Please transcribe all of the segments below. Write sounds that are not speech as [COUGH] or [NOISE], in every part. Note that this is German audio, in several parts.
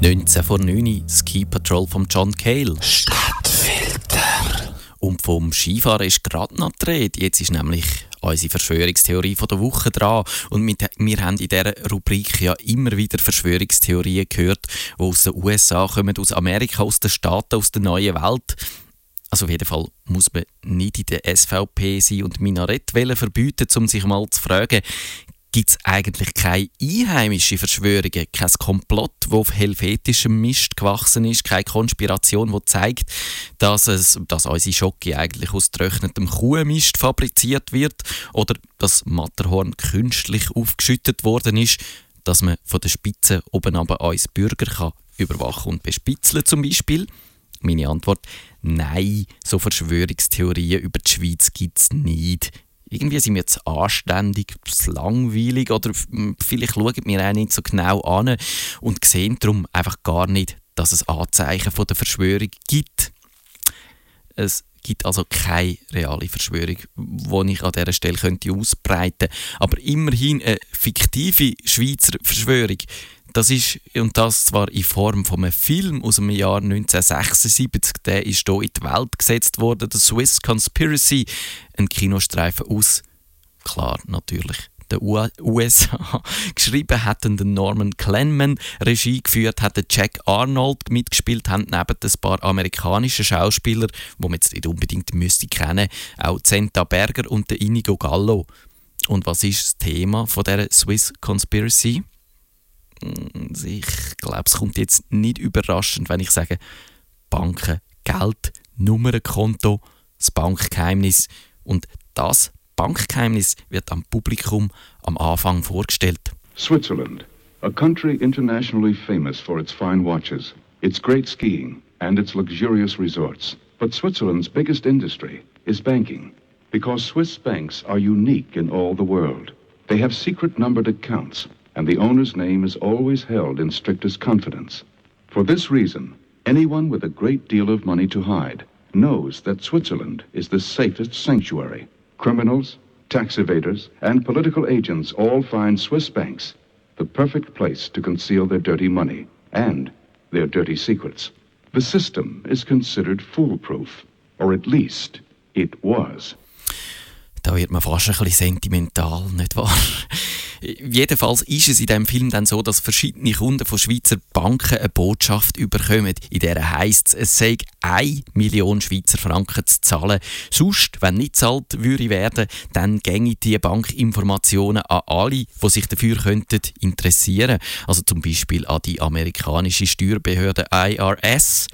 19 vor 9 Ski Patrol von John Cale. Stadtfilter. Und vom Skifahren ist gerade noch die Rede. Jetzt ist nämlich unsere Verschwörungstheorie von der Woche dran. Und wir haben in dieser Rubrik ja immer wieder Verschwörungstheorien gehört, die aus den USA kommen, aus Amerika, aus den Staaten, aus der neuen Welt. Also auf jeden Fall muss man nicht in der SVP sein und Minarett verbieten, um sich mal zu fragen, gibt es eigentlich keine einheimische Verschwörungen, kein Komplott, das auf helvetischem Mist gewachsen ist, keine Konspiration, die zeigt, dass, es, dass unsere Schocke eigentlich aus getrocknetem Kuhmist fabriziert wird oder dass Matterhorn künstlich aufgeschüttet worden ist, dass man von der Spitze oben aber uns Bürger kann überwachen und bespitzeln zum Beispiel. Meine Antwort, nein, so Verschwörungstheorien über die Schweiz gibt es nicht irgendwie sind wir zu anständig, zu langweilig oder vielleicht schauen wir auch nicht so genau an und sehen darum einfach gar nicht, dass es Anzeichen von der Verschwörung gibt. Es gibt also keine reale Verschwörung, die ich an dieser Stelle könnte ausbreiten könnte. Aber immerhin eine fiktive Schweizer Verschwörung, das ist, und das zwar in Form von einem Film aus dem Jahr 1976, der ist hier in die Welt gesetzt worden, The Swiss Conspiracy, ein Kinostreifen aus, klar, natürlich, der USA. [LAUGHS] Geschrieben hat den Norman Clenman, Regie geführt hat Jack Arnold mitgespielt, haben neben ein paar amerikanischen Schauspieler, die man jetzt nicht unbedingt müsste kennen, auch Zenta Berger und Inigo Gallo. Und was ist das Thema von der Swiss Conspiracy? Ich glaube, es kommt jetzt nicht überraschend, wenn ich sage, Banken, Geld, Nummernkonto, das Bankgeheimnis. Und das Bankgeheimnis wird am Publikum am Anfang vorgestellt. Switzerland, a country internationally famous for its fine watches, its great skiing and its luxurious resorts. But Switzerland's biggest industry is banking, because Swiss banks are unique in all the world. They have secret numbered accounts and the owner's name is always held in strictest confidence. For this reason, anyone with a great deal of money to hide knows that Switzerland is the safest sanctuary. Criminals, tax evaders, and political agents all find Swiss banks the perfect place to conceal their dirty money and their dirty secrets. The system is considered foolproof, or at least it was. Da wird man fast ein bisschen sentimental, nicht wahr? [LAUGHS] Jedenfalls ist es in diesem Film dann so, dass verschiedene Kunden von Schweizer Banken eine Botschaft überkommen, in der heisst es, es sei 1 Million Schweizer Franken zu zahlen. Sonst, wenn nicht zahlt würde werden, dann gänge die Bankinformationen an alle, die sich dafür könnten interessieren. Also zum Beispiel an die amerikanische Steuerbehörde IRS.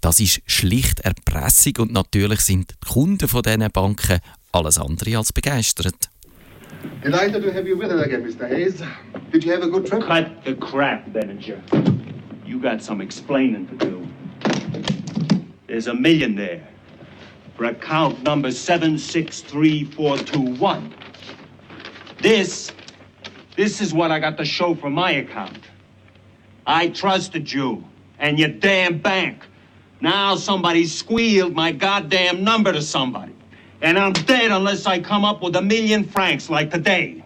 Das ist schlicht Erpressung und natürlich sind die Kunden von diesen Banken alles andere als begeistert. Delighted to have you with us again, Mr. Hayes. Did you have a good trip? Cut the crap, Benninger. You got some explaining to do. There's a million there for account number 763421. This, this is what I got to show from my account. I trusted you and your damn bank. Now somebody squealed my goddamn number to somebody. And I'm dead unless I come up with a million francs like today.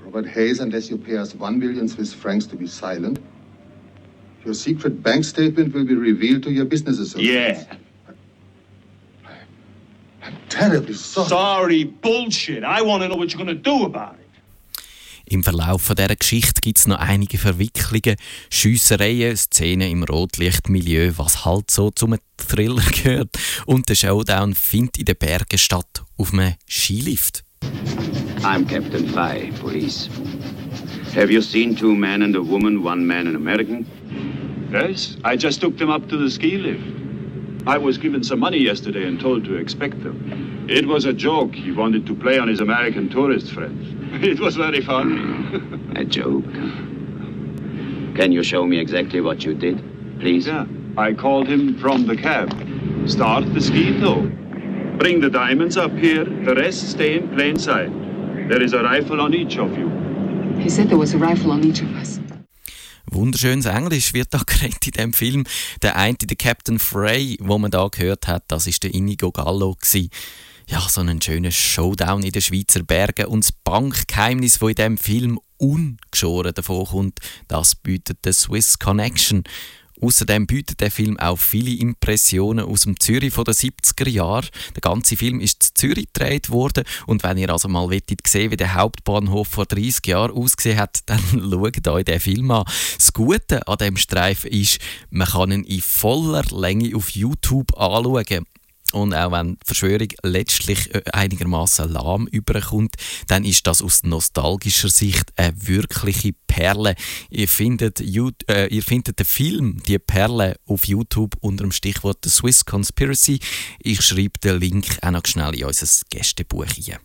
Robert Hayes, unless you pay us one million Swiss francs to be silent, your secret bank statement will be revealed to your business associates. Yeah. I'm terribly sorry. Sorry, bullshit. I want to know what you're going to do about it. Im Verlauf dieser Geschichte gibt es noch einige Verwicklungen, Schiessereien, Szenen im Rotlichtmilieu, was halt so zum Thriller [LAUGHS] gehört. Und der Showdown findet in den Bergen statt, auf einem Skilift. I'm Captain Fye, police. Have you seen two men and a woman, one man an American? Yes, I just took them up to the ski lift. I was given some money yesterday and told to expect them. It was a joke. He wanted to play on his American tourist friends. [LAUGHS] It was very funny. [LAUGHS] a joke? Can you show me exactly what you did, please? Yeah, I called him from the cab. Start the ski though. Bring the diamonds up here, the rest stay in plain sight. There is a rifle on each of you. He said there was a rifle on each of us. Wunderschönes Englisch wird da [LAUGHS] geredet in dem Film. Der eine, der Captain Frey, wo man da gehört hat, das ist der Inigo Gallo gewesen. Ja, so ein schöner Showdown in den Schweizer Bergen und das Bankgeheimnis, wo in dem Film ungeschoren davonkommt, das bietet der Swiss Connection. Außerdem bietet der Film auch viele Impressionen aus dem Zürich von den 70er Jahren. Der ganze Film ist in Zürich gedreht worden und wenn ihr also mal wollt sehen, wie der Hauptbahnhof vor 30 Jahren ausgesehen hat, [LAUGHS] dann schaut euch den Film an. Das Gute an dem Streifen ist, man kann ihn in voller Länge auf YouTube anschauen. Und auch wenn die Verschwörung letztlich äh, einigermaßen lahm überkommt, dann ist das aus nostalgischer Sicht eine wirkliche Perle. Ihr findet, äh, ihr findet den Film, die Perle, auf YouTube unter dem Stichwort The Swiss Conspiracy. Ich schreibe den Link auch noch schnell in unser Gästebuch hier.